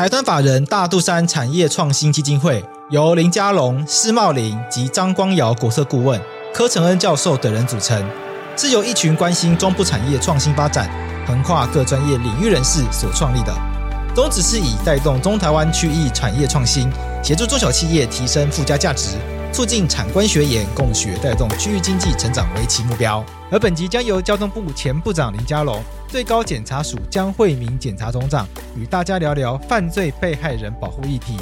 财团法人大肚山产业创新基金会由林家龙、施茂林及张光尧国策顾问、柯承恩教授等人组成，是由一群关心中部产业创新发展、横跨各专业领域人士所创立的。宗旨是以带动中台湾区域产业创新，协助中小企业提升附加价值。促进产官学研共学，带动区域经济成长为其目标。而本集将由交通部前部长林佳龙、最高检察署江惠民检察总长与大家聊聊犯罪被害人保护议题。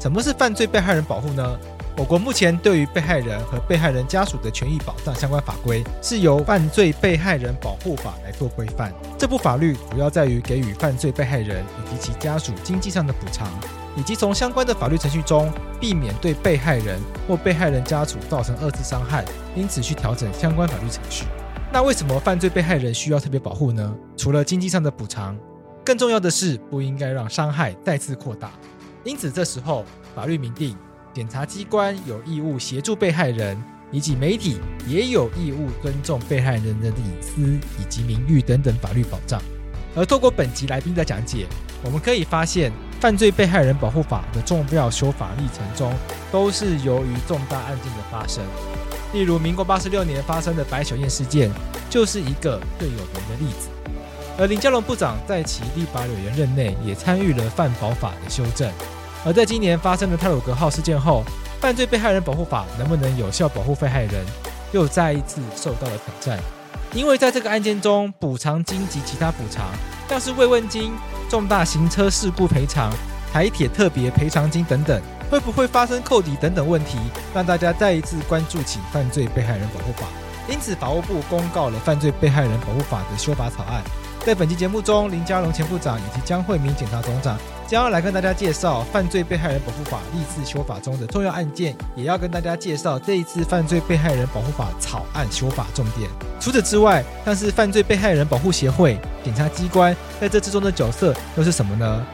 什么是犯罪被害人保护呢？我国目前对于被害人和被害人家属的权益保障相关法规，是由《犯罪被害人保护法》来做规范。这部法律主要在于给予犯罪被害人以及其家属经济上的补偿。以及从相关的法律程序中避免对被害人或被害人家属造成二次伤害，因此去调整相关法律程序。那为什么犯罪被害人需要特别保护呢？除了经济上的补偿，更重要的是不应该让伤害再次扩大。因此这时候法律明定，检察机关有义务协助被害人，以及媒体也有义务尊重被害人的隐私以及名誉等等法律保障。而透过本集来宾的讲解，我们可以发现。犯罪被害人保护法的重要修法历程中，都是由于重大案件的发生。例如，民国八十六年发生的白小燕事件，就是一个最有名的例子。而林佳龙部长在其立法委员任内，也参与了犯保法的修正。而在今年发生的泰鲁格号事件后，犯罪被害人保护法能不能有效保护被害人，又再一次受到了挑战。因为在这个案件中，补偿金及其他补偿，像是慰问金。重大行车事故赔偿、台铁特别赔偿金等等，会不会发生扣抵等等问题，让大家再一次关注起犯罪被害人保护法。因此，法务部公告了犯罪被害人保护法的修法草案。在本期节目中，林佳龙前部长以及江惠民检察总长将要来跟大家介绍犯罪被害人保护法历次修法中的重要案件，也要跟大家介绍这一次犯罪被害人保护法草案修法重点。除此之外，像是犯罪被害人保护协会、检察机关在这之中的角色又是什么呢？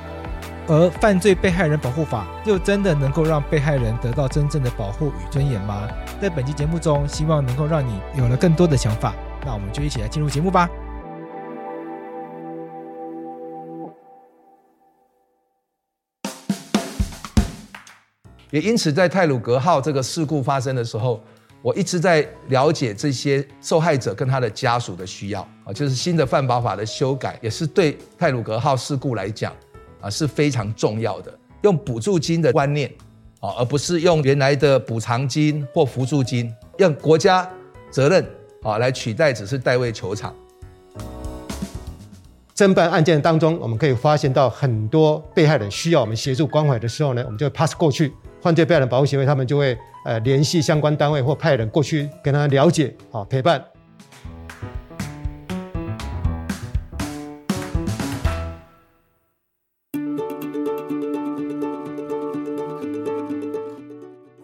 而犯罪被害人保护法又真的能够让被害人得到真正的保护与尊严吗？在本期节目中，希望能够让你有了更多的想法。那我们就一起来进入节目吧。也因此，在泰鲁格号这个事故发生的时候，我一直在了解这些受害者跟他的家属的需要啊，就是新的犯保法的修改，也是对泰鲁格号事故来讲啊是非常重要的。用补助金的观念啊，而不是用原来的补偿金或扶助金，用国家责任啊来取代，只是代位求偿。侦办案件当中，我们可以发现到很多被害人需要我们协助关怀的时候呢，我们就 pass 过去。犯罪被害人保护协会，他们就会呃联系相关单位或派人过去跟他了解啊陪伴。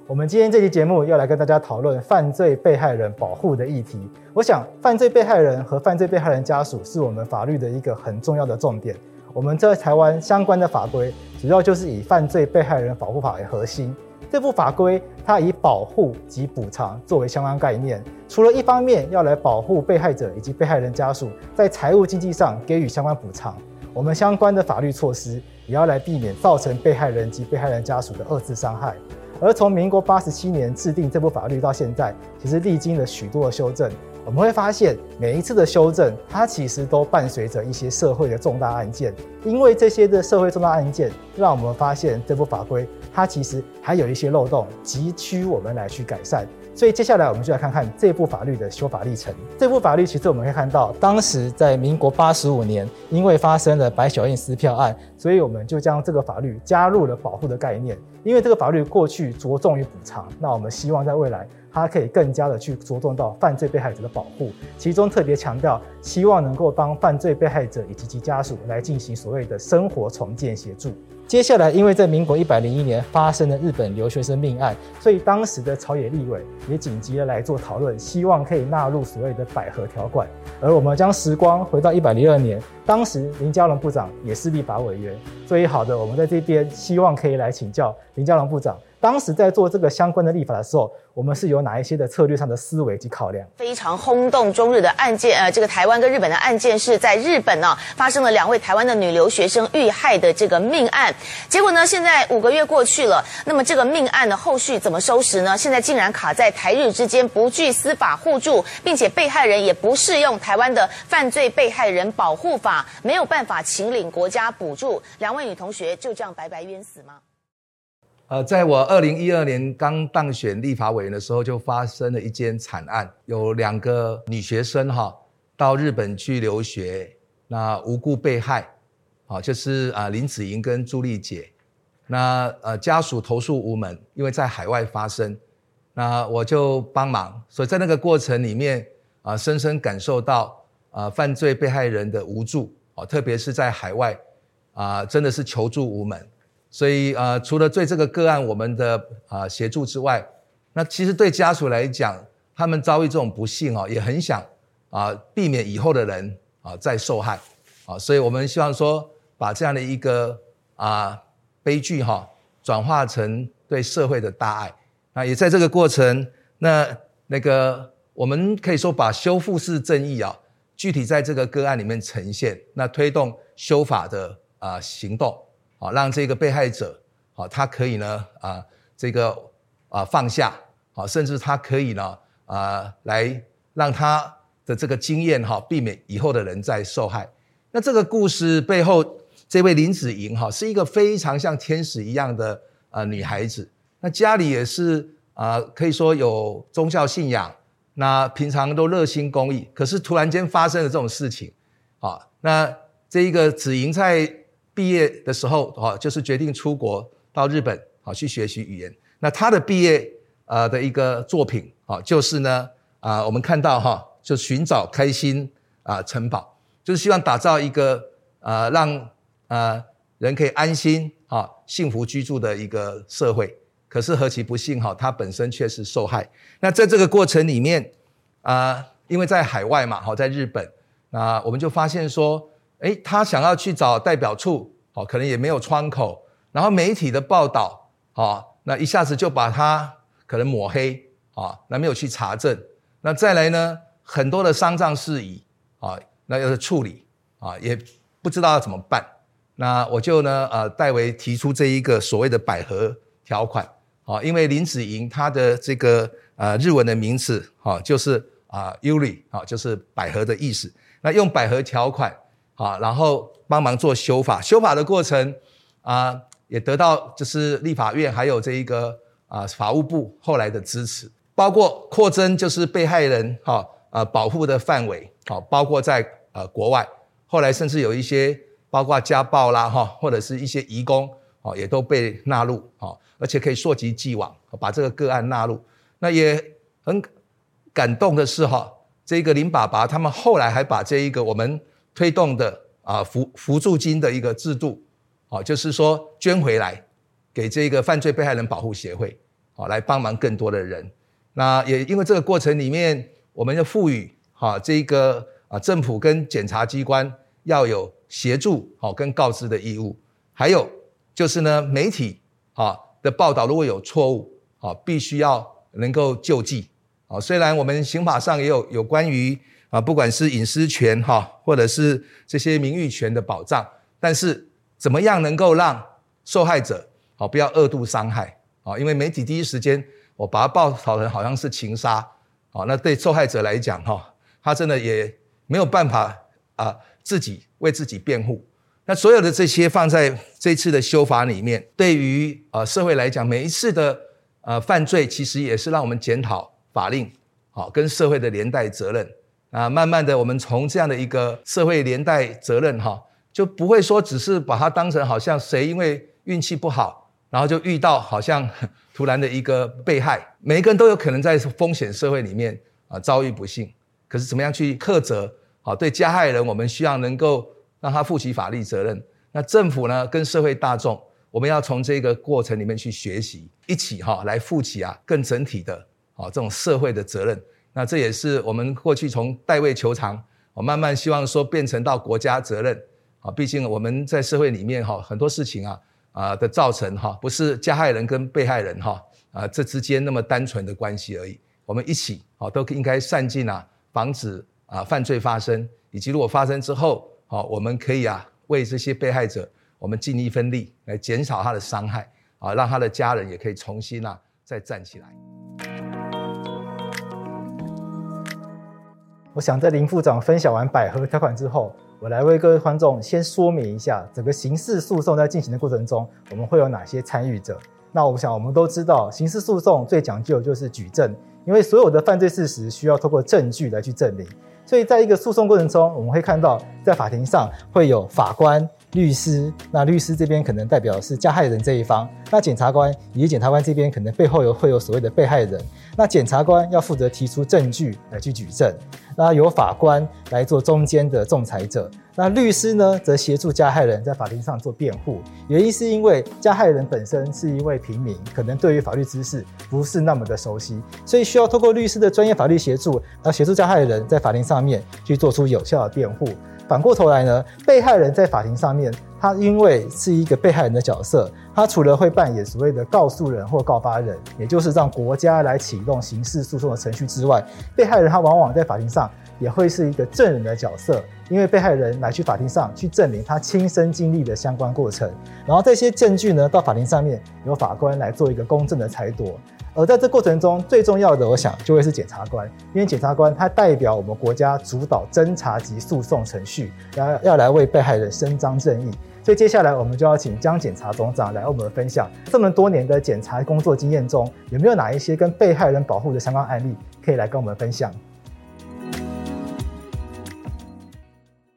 我们今天这期节目要来跟大家讨论犯罪被害人保护的议题。我想，犯罪被害人和犯罪被害人家属是我们法律的一个很重要的重点。我们在台湾相关的法规，主要就是以《犯罪被害人保护法》为核心。这部法规它以保护及补偿作为相关概念，除了一方面要来保护被害者以及被害人家属在财务经济上给予相关补偿，我们相关的法律措施也要来避免造成被害人及被害人家属的二次伤害。而从民国八十七年制定这部法律到现在，其实历经了许多的修正。我们会发现，每一次的修正，它其实都伴随着一些社会的重大案件。因为这些的社会重大案件，让我们发现这部法规它其实还有一些漏洞，急需我们来去改善。所以接下来我们就来看看这部法律的修法历程。这部法律其实我们可以看到，当时在民国八十五年，因为发生了白小燕撕票案，所以我们就将这个法律加入了保护的概念。因为这个法律过去着重于补偿，那我们希望在未来。它可以更加的去着重到犯罪被害者的保护，其中特别强调，希望能够帮犯罪被害者以及其家属来进行所谓的生活重建协助。接下来，因为在民国一百零一年发生了日本留学生命案，所以当时的朝野立委也紧急的来做讨论，希望可以纳入所谓的百合条款。而我们将时光回到一百零二年，当时林佳龙部长也是立法委员，所以好的，我们在这边希望可以来请教林佳龙部长。当时在做这个相关的立法的时候，我们是有哪一些的策略上的思维及考量？非常轰动中日的案件，呃，这个台湾跟日本的案件是在日本呢、发生了两位台湾的女留学生遇害的这个命案。结果呢，现在五个月过去了，那么这个命案的后续怎么收拾呢？现在竟然卡在台日之间不具司法互助，并且被害人也不适用台湾的犯罪被害人保护法，没有办法请领国家补助，两位女同学就这样白白冤死吗？呃，在我二零一二年刚当选立法委员的时候，就发生了一件惨案，有两个女学生哈到日本去留学，那无故被害，啊，就是啊林子莹跟朱丽姐，那呃家属投诉无门，因为在海外发生，那我就帮忙，所以在那个过程里面啊，深深感受到啊犯罪被害人的无助啊，特别是在海外啊，真的是求助无门。所以啊、呃，除了对这个个案我们的啊、协助之外，那其实对家属来讲，他们遭遇这种不幸啊，也很想啊、避免以后的人啊、再受害啊，所以我们希望说把这样的一个啊、悲剧哈转化成对社会的大爱。那也在这个过程，那那个我们可以说把修复式正义啊，具体在这个个案里面呈现，那推动修法的啊、行动。好，让这个被害者，好，他可以呢，啊，这个啊放下，好，甚至他可以呢，啊，来让他的这个经验哈，避免以后的人再受害。那这个故事背后，这位林子莹哈，是一个非常像天使一样的啊女孩子。那家里也是啊，可以说有宗教信仰，那平常都热心公益。可是突然间发生了这种事情，啊，那这一个子莹在。毕业的时候，哈，就是决定出国到日本，好去学习语言。那他的毕业呃的一个作品，啊，就是呢，啊，我们看到哈，就寻找开心啊城堡，就是希望打造一个啊让啊人可以安心啊幸福居住的一个社会。可是何其不幸哈，他本身却是受害。那在这个过程里面啊，因为在海外嘛，好在日本，那我们就发现说。诶，他想要去找代表处，哦，可能也没有窗口。然后媒体的报道，哦，那一下子就把他可能抹黑，啊，那没有去查证。那再来呢，很多的丧葬事宜，啊，那要处理，啊，也不知道要怎么办。那我就呢，呃，代为提出这一个所谓的百合条款，啊，因为林子莹她的这个呃日文的名字，哈，就是啊，Yuri，啊，就是百合的意思。那用百合条款。啊，然后帮忙做修法，修法的过程啊，也得到就是立法院还有这一个啊法务部后来的支持，包括扩增就是被害人哈啊保护的范围，好，包括在呃国外，后来甚至有一些包括家暴啦哈，或者是一些移工哦，也都被纳入啊，而且可以溯及既往，把这个个案纳入。那也很感动的是哈，这个林爸爸他们后来还把这一个我们。推动的啊扶扶助金的一个制度，好，就是说捐回来给这个犯罪被害人保护协会，好，来帮忙更多的人。那也因为这个过程里面，我们要赋予哈这个啊政府跟检察机关要有协助好跟告知的义务，还有就是呢媒体啊的报道如果有错误，啊必须要能够救济。啊虽然我们刑法上也有有关于。啊，不管是隐私权哈，或者是这些名誉权的保障，但是怎么样能够让受害者好不要二度伤害啊？因为媒体第一时间我把它报道成好像是情杀啊，那对受害者来讲哈，他真的也没有办法啊自己为自己辩护。那所有的这些放在这次的修法里面，对于呃社会来讲，每一次的呃犯罪其实也是让我们检讨法令好跟社会的连带责任。啊，慢慢的，我们从这样的一个社会连带责任哈，就不会说只是把它当成好像谁因为运气不好，然后就遇到好像突然的一个被害，每一个人都有可能在风险社会里面啊遭遇不幸。可是怎么样去克责？好，对加害人，我们需要能够让他负起法律责任。那政府呢，跟社会大众，我们要从这个过程里面去学习，一起哈来负起啊更整体的啊这种社会的责任。那这也是我们过去从代位求偿，我慢慢希望说变成到国家责任。啊，毕竟我们在社会里面哈很多事情啊啊的造成哈，不是加害人跟被害人哈啊这之间那么单纯的关系而已。我们一起啊都应该善尽啊防止啊犯罪发生，以及如果发生之后，好我们可以啊。为这些被害者，我们尽一份力来减少他的伤害啊，让他的家人也可以重新啊再站起来。我想在林副长分享完百合条款之后，我来为各位观众先说明一下，整个刑事诉讼在进行的过程中，我们会有哪些参与者。那我想我们都知道，刑事诉讼最讲究就是举证，因为所有的犯罪事实需要透过证据来去证明。所以，在一个诉讼过程中，我们会看到，在法庭上会有法官、律师。那律师这边可能代表是加害人这一方，那检察官以及检察官这边可能背后有会有所谓的被害人。那检察官要负责提出证据来去举证，那由法官来做中间的仲裁者。那律师呢，则协助加害人在法庭上做辩护。原因是因为加害人本身是一位平民，可能对于法律知识不是那么的熟悉，所以需要透过律师的专业法律协助，来协助加害人在法庭上面去做出有效的辩护。反过头来呢，被害人在法庭上面，他因为是一个被害人的角色，他除了会扮演所谓的告诉人或告发人，也就是让国家来启动刑事诉讼的程序之外，被害人他往往在法庭上也会是一个证人的角色。因为被害人来去法庭上去证明他亲身经历的相关过程，然后这些证据呢，到法庭上面由法官来做一个公正的裁夺。而在这过程中最重要的，我想就会是检察官，因为检察官他代表我们国家主导侦查及诉讼程序，要要来为被害人伸张正义。所以接下来我们就要请江检察总长来为我们分享这么多年的检察工作经验中，有没有哪一些跟被害人保护的相关案例可以来跟我们分享。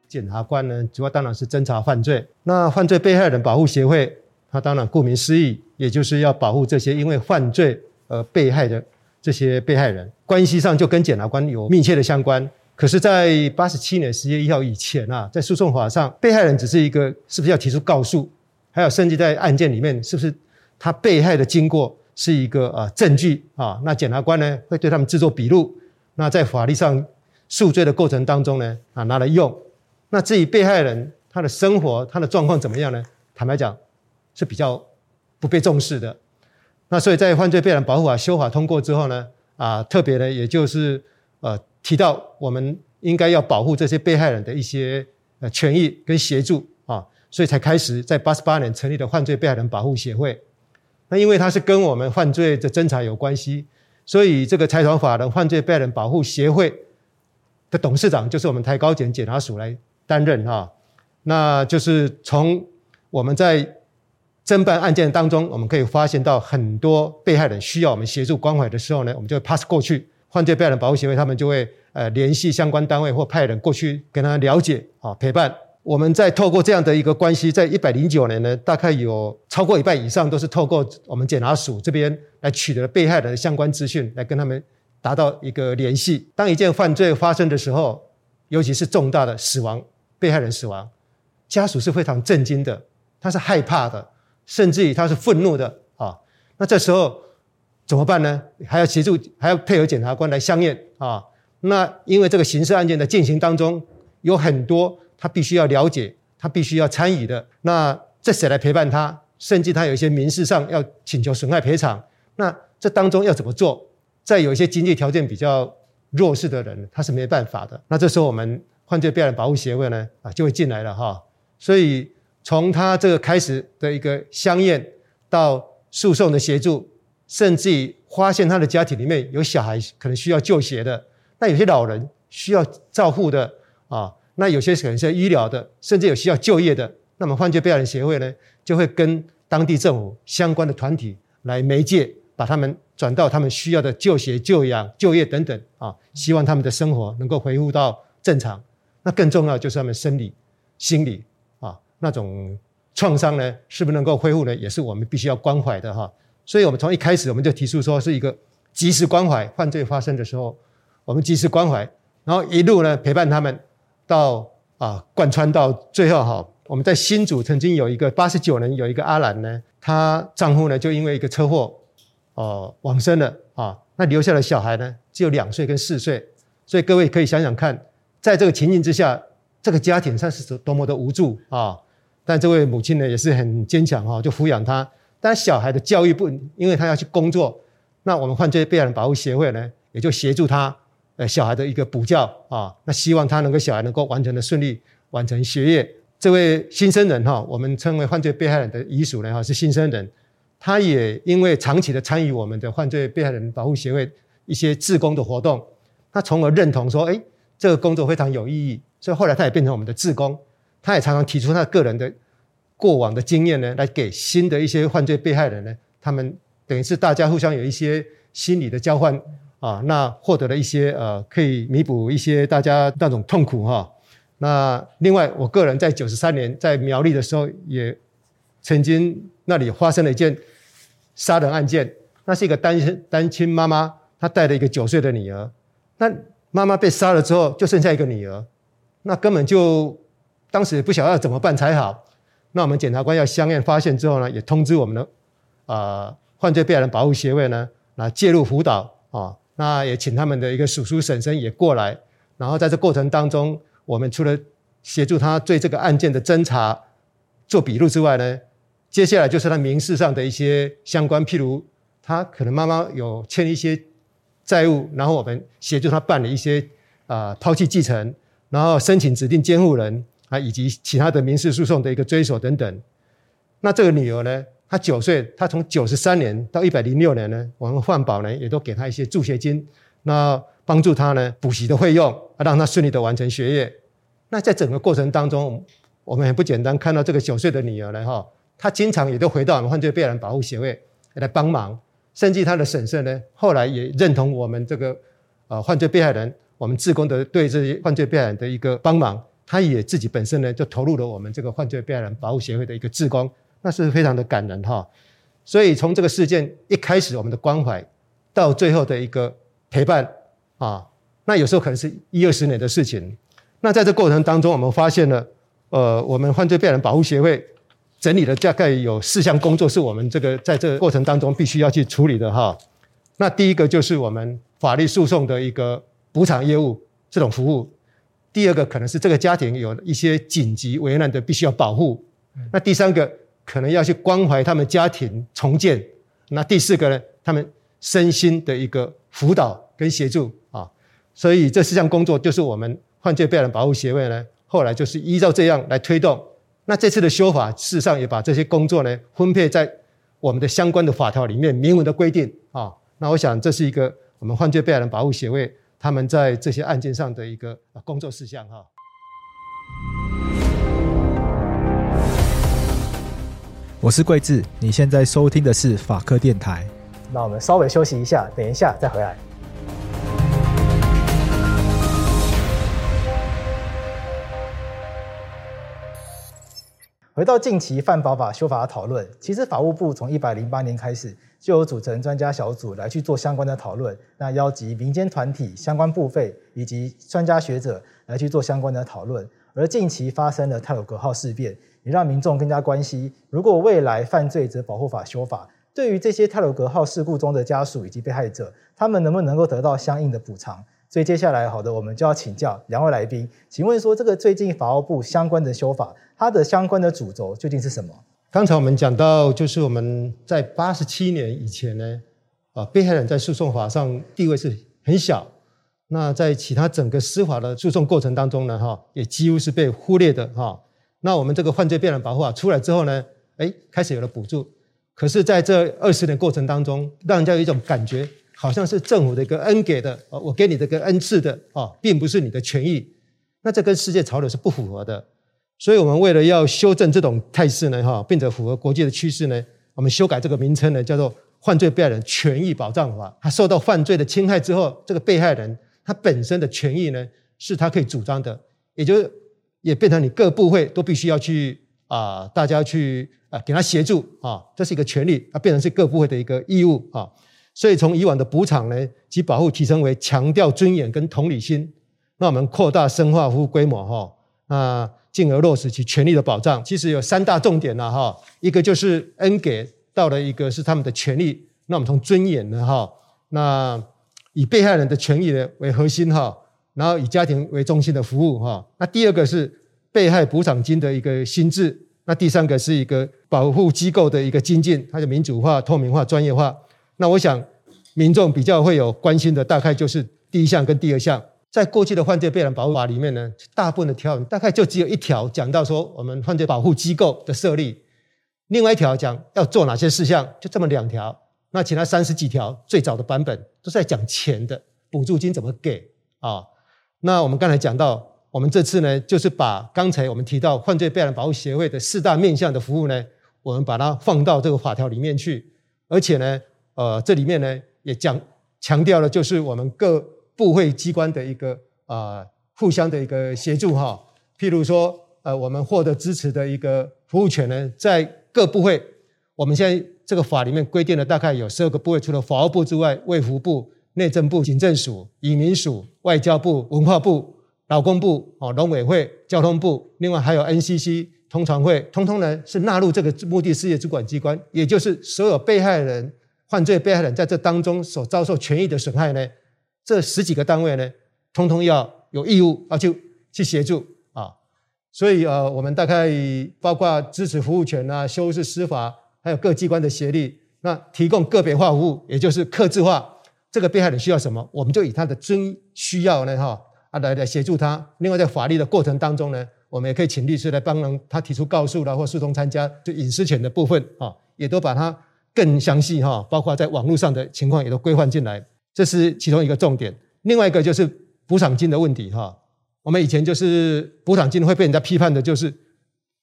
检察官呢，主要当然是侦查犯罪。那犯罪被害人保护协会，它当然顾名思义，也就是要保护这些因为犯罪呃被害的这些被害人。关系上就跟检察官有密切的相关。可是，在八十七年十月一号以前啊，在诉讼法上，被害人只是一个是不是要提出告诉，还有甚至在案件里面，是不是他被害的经过是一个啊证据啊？那检察官呢会对他们制作笔录，那在法律上诉罪的过程当中呢啊拿来用。那至于被害人他的生活他的状况怎么样呢？坦白讲是比较不被重视的。那所以在犯罪被害人保护法修法通过之后呢，啊特别呢也就是呃提到我们应该要保护这些被害人的一些呃权益跟协助啊，所以才开始在八十八年成立的犯罪被害人保护协会。那因为它是跟我们犯罪的侦查有关系，所以这个财团法人犯罪被害人保护协会的董事长就是我们台高检检察署来。担任哈，那就是从我们在侦办案件当中，我们可以发现到很多被害人需要我们协助关怀的时候呢，我们就会 pass 过去。犯罪被害人保护协会他们就会呃联系相关单位或派人过去跟他了解啊陪伴。我们在透过这样的一个关系，在一百零九年呢，大概有超过一半以上都是透过我们检察署这边来取得被害人的相关资讯，来跟他们达到一个联系。当一件犯罪发生的时候，尤其是重大的死亡。被害人死亡，家属是非常震惊的，他是害怕的，甚至于他是愤怒的啊。那这时候怎么办呢？还要协助，还要配合检察官来相验啊。那因为这个刑事案件的进行当中，有很多他必须要了解，他必须要参与的。那这谁来陪伴他？甚至他有一些民事上要请求损害赔偿。那这当中要怎么做？再有一些经济条件比较弱势的人，他是没办法的。那这时候我们。犯罪被害人保护协会呢，啊，就会进来了哈。所以从他这个开始的一个相验，到诉讼的协助，甚至于发现他的家庭里面有小孩可能需要就学的，那有些老人需要照护的啊，那有些可能是医疗的，甚至有需要就业的，那么犯罪被害人协会呢，就会跟当地政府相关的团体来媒介，把他们转到他们需要的就学、就养、就业等等啊，希望他们的生活能够恢复到正常。那更重要就是他们生理、心理那种创伤呢，是不是能够恢复呢？也是我们必须要关怀的哈。所以我们从一开始我们就提出说是一个及时关怀，犯罪发生的时候，我们及时关怀，然后一路呢陪伴他们到啊贯穿到最后哈。我们在新组曾经有一个八十九年有一个阿兰呢，她丈夫呢就因为一个车祸哦往生了啊，那留下的小孩呢只有两岁跟四岁，所以各位可以想想看，在这个情境之下，这个家庭上是多么的无助啊！但这位母亲呢也是很坚强哈，就抚养他。但小孩的教育不，因为他要去工作，那我们犯罪被害人保护协会呢也就协助他呃小孩的一个补教啊，那希望他能够小孩能够完成的顺利完成学业。这位新生人哈，我们称为犯罪被害人的遗属呢哈，是新生人，他也因为长期的参与我们的犯罪被害人保护协会一些志工的活动，他从而认同说，哎，这个工作非常有意义，所以后来他也变成我们的志工，他也常常提出他个人的过往的经验呢，来给新的一些犯罪被害人呢，他们等于是大家互相有一些心理的交换啊，那获得了一些呃，可以弥补一些大家那种痛苦哈。那另外，我个人在九十三年在苗栗的时候，也曾经那里发生了一件杀人案件。那是一个单亲单亲妈妈，她带了一个九岁的女儿。那妈妈被杀了之后，就剩下一个女儿。那根本就当时不晓得怎么办才好。那我们检察官要相验发现之后呢，也通知我们的、呃、犯罪被害人保护协会呢，来介入辅导啊。那也请他们的一个叔叔婶婶也过来。然后在这过程当中。我们除了协助他对这个案件的侦查做笔录之外呢，接下来就是他民事上的一些相关，譬如他可能妈妈有欠一些债务，然后我们协助他办理一些啊抛弃继承，然后申请指定监护人啊，以及其他的民事诉讼的一个追索等等。那这个女儿呢，她九岁，她从九十三年到一百零六年呢，我们换保呢也都给她一些助学金。那帮助她呢补习的费用，让她顺利的完成学业。那在整个过程当中，我们很不简单，看到这个九岁的女儿呢，哈，她经常也都回到我们犯罪被害人保护协会来帮忙，甚至她的婶婶呢，后来也认同我们这个呃犯罪被害人，我们志工的对这些犯罪被害人的一个帮忙，他也自己本身呢就投入了我们这个犯罪被害人保护协会的一个志工，那是非常的感人哈。所以从这个事件一开始，我们的关怀到最后的一个陪伴。啊，那有时候可能是一二十年的事情。那在这过程当中，我们发现了，呃，我们犯罪被害人保护协会整理了大概有四项工作，是我们这个在这个过程当中必须要去处理的哈。那第一个就是我们法律诉讼的一个补偿业务这种服务。第二个可能是这个家庭有一些紧急危难的，必须要保护。那第三个可能要去关怀他们家庭重建。那第四个呢，他们身心的一个辅导跟协助啊。所以这四项工作就是我们犯罪被害人保护协会呢，后来就是依照这样来推动。那这次的修法，事实上也把这些工作呢分配在我们的相关的法条里面明文的规定啊。那我想这是一个我们犯罪被害人保护协会他们在这些案件上的一个工作事项哈。我是桂智，你现在收听的是法科电台。那我们稍微休息一下，等一下再回来。回到近期犯保法修法的讨论，其实法务部从一百零八年开始就有组成专家小组来去做相关的讨论，那邀集民间团体、相关部会以及专家学者来去做相关的讨论。而近期发生的太鲁格号事变，也让民众更加关心，如果未来犯罪者保护法修法，对于这些泰鲁格号事故中的家属以及被害者，他们能不能够得到相应的补偿？所以接下来，好的，我们就要请教两位来宾，请问说这个最近法务部相关的修法。它的相关的主轴究竟是什么？刚才我们讲到，就是我们在八十七年以前呢，啊，被害人在诉讼法上地位是很小，那在其他整个司法的诉讼过程当中呢，哈，也几乎是被忽略的哈。那我们这个犯罪被害人保护法出来之后呢，哎，开始有了补助，可是在这二十年过程当中，让人家有一种感觉，好像是政府的一个恩给的，啊，我给你这个恩赐的，啊，并不是你的权益，那这跟世界潮流是不符合的。所以，我们为了要修正这种态势呢，哈，并且符合国际的趋势呢，我们修改这个名称呢，叫做《犯罪被害人权益保障法》。他受到犯罪的侵害之后，这个被害人他本身的权益呢，是他可以主张的，也就是也变成你各部会都必须要去啊、大家去啊、给他协助啊，这是一个权利，它变成是各部会的一个义务啊。所以从以往的补偿呢及保护提升为强调尊严跟同理心，那我们扩大深化服务规模哈，那进而落实其权利的保障。其实有三大重点了哈，一个就是恩给到了一个是他们的权利，那我们从尊严呢哈，那以被害人的权益呢为核心哈，然后以家庭为中心的服务哈。那第二个是被害补偿金的一个新制，那第三个是一个保护机构的一个精进，它的民主化、透明化、专业化。那我想，民众比较会有关心的，大概就是第一项跟第二项。在过去的犯罪被害人保护法里面呢，大部分的条文大概就只有一条讲到说，我们犯罪保护机构的设立，另外一条讲要做哪些事项，就这么两条。那其他三十几条最早的版本都是在讲钱的，补助金怎么给啊？那我们刚才讲到，我们这次呢，就是把刚才我们提到犯罪被害人保护协会的四大面向的服务呢，我们把它放到这个法条里面去，而且呢。呃，这里面呢也讲强调了，就是我们各部会机关的一个啊、呃、互相的一个协助哈。譬如说，呃，我们获得支持的一个服务权呢，在各部会，我们现在这个法里面规定了大概有十二个部会，除了法务部之外，卫福部、内政部、警政署、移民署、外交部、文化部、劳工部、哦农委会、交通部，另外还有 NCC 通传会，通通呢是纳入这个目的事业主管机关，也就是所有被害人。犯罪被害人在这当中所遭受权益的损害呢，这十几个单位呢，通通要有义务要去去协助啊。所以呃，我们大概包括支持服务权啊、修饰司法，还有各机关的协力，那提供个别化服务，也就是客制化。这个被害人需要什么，我们就以他的真需要呢，哈啊来来协助他。另外，在法律的过程当中呢，我们也可以请律师来帮忙他提出告诉啦，或诉讼参加就隐私权的部分啊，也都把它。更详细哈，包括在网络上的情况也都规范进来，这是其中一个重点。另外一个就是补偿金的问题哈。我们以前就是补偿金会被人家批判的，就是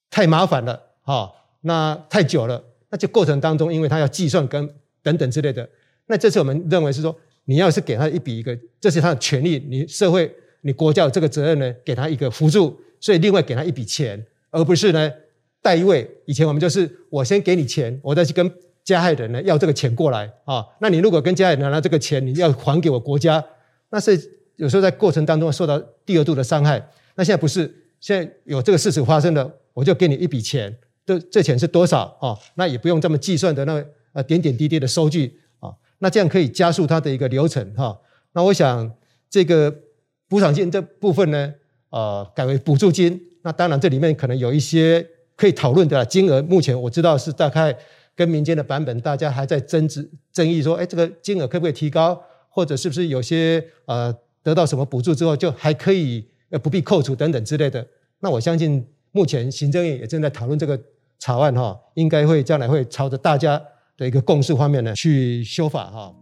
太麻烦了哈，那太久了，那这过程当中，因为他要计算跟等等之类的。那这次我们认为是说，你要是给他一笔一个，这是他的权利，你社会你国家有这个责任呢，给他一个辅助，所以另外给他一笔钱，而不是呢代位。以前我们就是我先给你钱，我再去跟。加害人呢要这个钱过来啊，那你如果跟加害人拿了这个钱，你要还给我国家，那是有时候在过程当中受到第二度的伤害。那现在不是，现在有这个事实发生了，我就给你一笔钱，这这钱是多少啊？那也不用这么计算的那呃点点滴滴的收据啊，那这样可以加速它的一个流程哈。那我想这个补偿金这部分呢，呃，改为补助金。那当然这里面可能有一些可以讨论的金额，目前我知道是大概。跟民间的版本，大家还在争执争议，说，哎，这个金额可不可以提高，或者是不是有些呃得到什么补助之后，就还可以呃不必扣除等等之类的。那我相信目前行政院也正在讨论这个草案哈，应该会将来会朝着大家的一个共识方面呢去修法哈。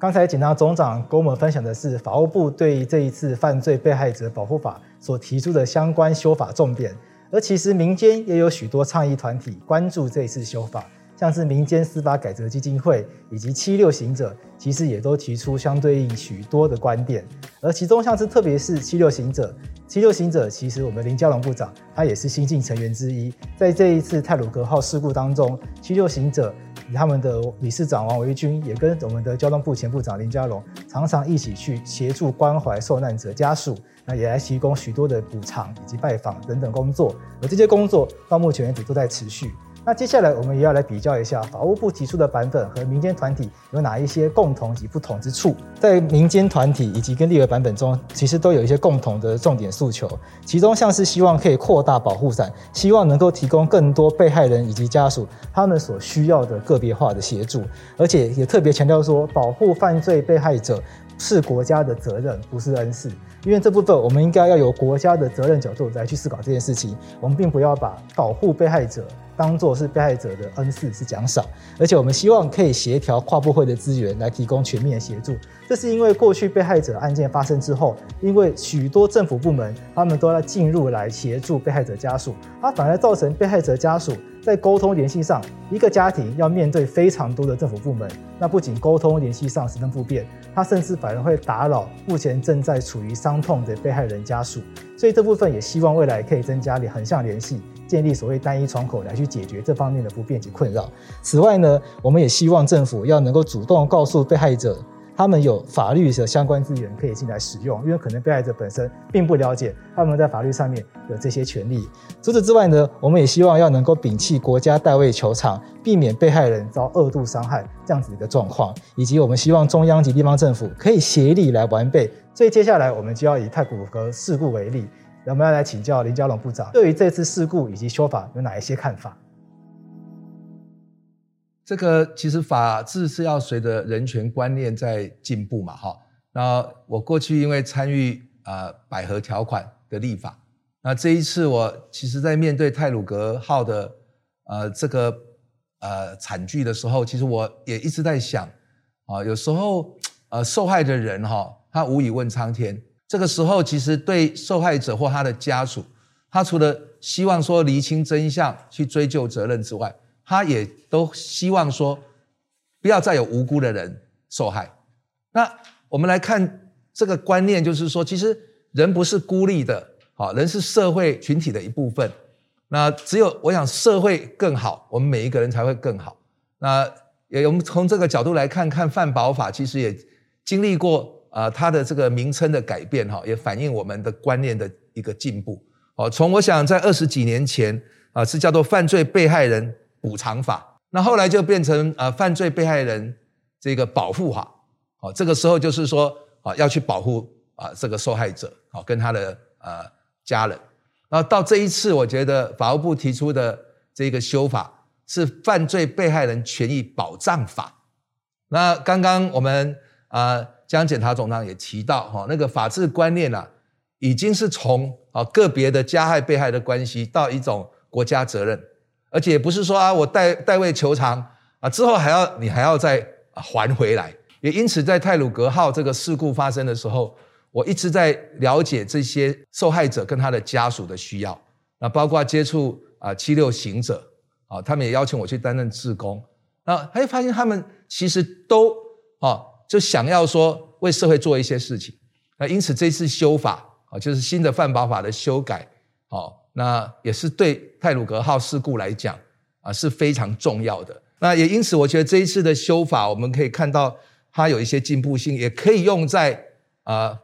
刚才警察总长跟我们分享的是法务部对这一次犯罪被害者保护法所提出的相关修法重点，而其实民间也有许多倡议团体关注这一次修法，像是民间司法改革基金会以及七六行者，其实也都提出相对应许多的观点，而其中像是特别是七六行者，七六行者其实我们林佳龙部长他也是新进成员之一，在这一次泰鲁格号事故当中，七六行者。他们的理事长王维军也跟我们的交通部前部长林佳龙常常一起去协助关怀受难者家属，那也来提供许多的补偿以及拜访等等工作，而这些工作到目前为止都在持续。那接下来我们也要来比较一下法务部提出的版本和民间团体有哪一些共同及不同之处。在民间团体以及跟立委版本中，其实都有一些共同的重点诉求，其中像是希望可以扩大保护伞，希望能够提供更多被害人以及家属他们所需要的个别化的协助，而且也特别强调说，保护犯罪被害者是国家的责任，不是恩赐。因为这部分我们应该要有国家的责任角度来去思考这件事情，我们并不要把保护被害者当做是被害者的恩赐是奖赏，而且我们希望可以协调跨部会的资源来提供全面的协助。这是因为过去被害者案件发生之后，因为许多政府部门他们都要进入来协助被害者家属，它反而造成被害者家属在沟通联系上，一个家庭要面对非常多的政府部门，那不仅沟通联系上十分不便，他甚至反而会打扰目前正在处于伤痛的被害人家属。所以这部分也希望未来可以增加横向联系，建立所谓单一窗口来去解决这方面的不便及困扰。此外呢，我们也希望政府要能够主动告诉被害者。他们有法律的相关资源可以进来使用，因为可能被害者本身并不了解他们在法律上面有这些权利。除此之外呢，我们也希望要能够摒弃国家代位求偿，避免被害人遭二度伤害这样子的一个状况，以及我们希望中央及地方政府可以协力来完备。所以接下来我们就要以太古阁事故为例，我们要来请教林佳龙部长，对于这次事故以及修法有哪一些看法？这个其实法治是要随着人权观念在进步嘛，哈。那我过去因为参与啊百合条款的立法，那这一次我其实在面对泰鲁阁号的呃这个呃惨剧的时候，其实我也一直在想啊，有时候呃受害的人哈，他无以问苍天。这个时候，其实对受害者或他的家属，他除了希望说厘清真相、去追究责任之外，他也都希望说，不要再有无辜的人受害。那我们来看这个观念，就是说，其实人不是孤立的，好，人是社会群体的一部分。那只有我想社会更好，我们每一个人才会更好。那也我们从这个角度来看看范保法，其实也经历过啊，它的这个名称的改变，哈，也反映我们的观念的一个进步。哦，从我想在二十几年前啊，是叫做犯罪被害人。补偿法，那后来就变成呃犯罪被害人这个保护法，哦，这个时候就是说啊要去保护啊这个受害者，好跟他的呃家人，然后到这一次，我觉得法务部提出的这个修法是犯罪被害人权益保障法。那刚刚我们啊江检察总长也提到哈，那个法治观念啊，已经是从啊个别的加害被害的关系到一种国家责任。而且不是说啊，我代代位求偿啊，之后还要你还要再还回来。也因此，在泰鲁阁号这个事故发生的时候，我一直在了解这些受害者跟他的家属的需要。那包括接触啊七六行者啊，他们也邀请我去担任志工。那还发现他们其实都啊，就想要说为社会做一些事情。那因此这次修法啊，就是新的犯保法的修改，啊。那也是对泰鲁格号事故来讲啊是非常重要的。那也因此，我觉得这一次的修法，我们可以看到它有一些进步性，也可以用在啊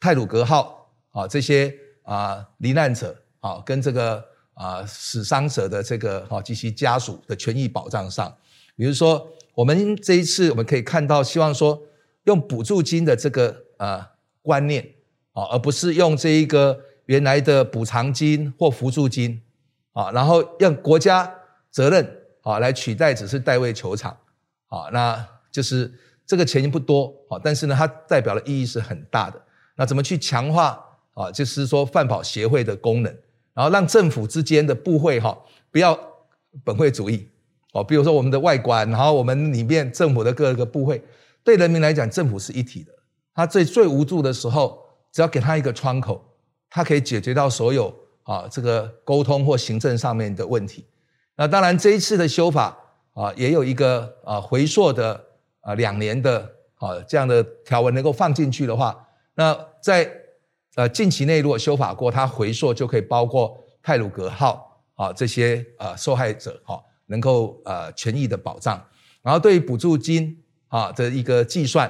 泰鲁格号啊这些啊罹难者啊跟这个啊死伤者的这个啊及其家属的权益保障上。比如说，我们这一次我们可以看到，希望说用补助金的这个啊观念啊，而不是用这一个。原来的补偿金或扶助金，啊，然后让国家责任啊来取代，只是代位球场，啊，那就是这个钱不多，啊，但是呢，它代表的意义是很大的。那怎么去强化啊？就是说犯保协会的功能，然后让政府之间的部会哈不要本位主义，比如说我们的外观，然后我们里面政府的各个部会，对人民来讲，政府是一体的。他最最无助的时候，只要给他一个窗口。他可以解决到所有啊这个沟通或行政上面的问题。那当然这一次的修法啊，也有一个啊回溯的啊两年的啊这样的条文能够放进去的话，那在呃近期内如果修法过，它回溯就可以包括泰鲁格号啊这些啊受害者哈能够呃权益的保障。然后对于补助金啊的一个计算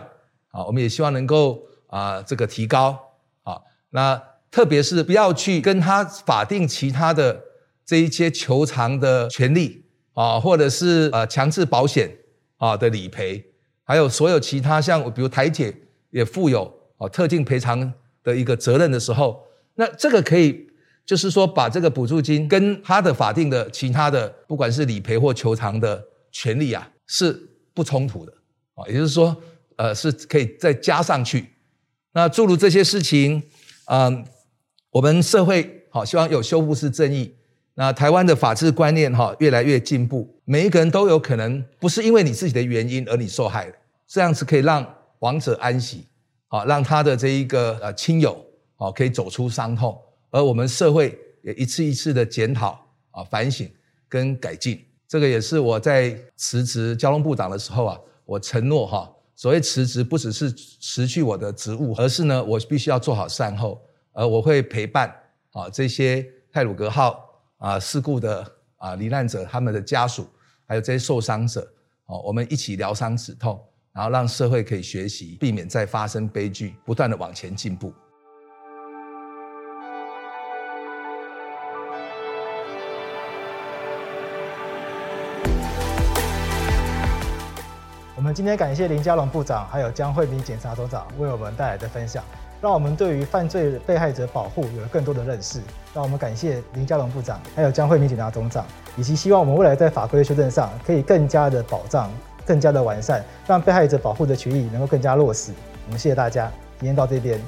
啊，我们也希望能够啊这个提高啊那。特别是不要去跟他法定其他的这一些求偿的权利啊，或者是呃强制保险啊的理赔，还有所有其他像比如台铁也负有啊特定赔偿的一个责任的时候，那这个可以就是说把这个补助金跟他的法定的其他的不管是理赔或求偿的权利啊是不冲突的啊，也就是说呃是可以再加上去。那诸如这些事情，嗯。我们社会好，希望有修复式正义。那台湾的法治观念哈越来越进步，每一个人都有可能不是因为你自己的原因而你受害的，这样子可以让亡者安息，好让他的这一个呃亲友好可以走出伤痛，而我们社会也一次一次的检讨啊反省跟改进。这个也是我在辞职交通部长的时候啊，我承诺哈所谓辞职，不只是辞去我的职务，而是呢，我必须要做好善后，而我会陪伴啊这些泰鲁格号啊事故的啊罹难者他们的家属，还有这些受伤者，哦，我们一起疗伤止痛，然后让社会可以学习，避免再发生悲剧，不断的往前进步。们今天感谢林佳龙部长，还有江惠民检察总长为我们带来的分享，让我们对于犯罪被害者保护有了更多的认识。让我们感谢林佳龙部长，还有江惠民检察总长，以及希望我们未来在法规修正上可以更加的保障、更加的完善，让被害者保护的权益能够更加落实。我们谢谢大家，今天到这边。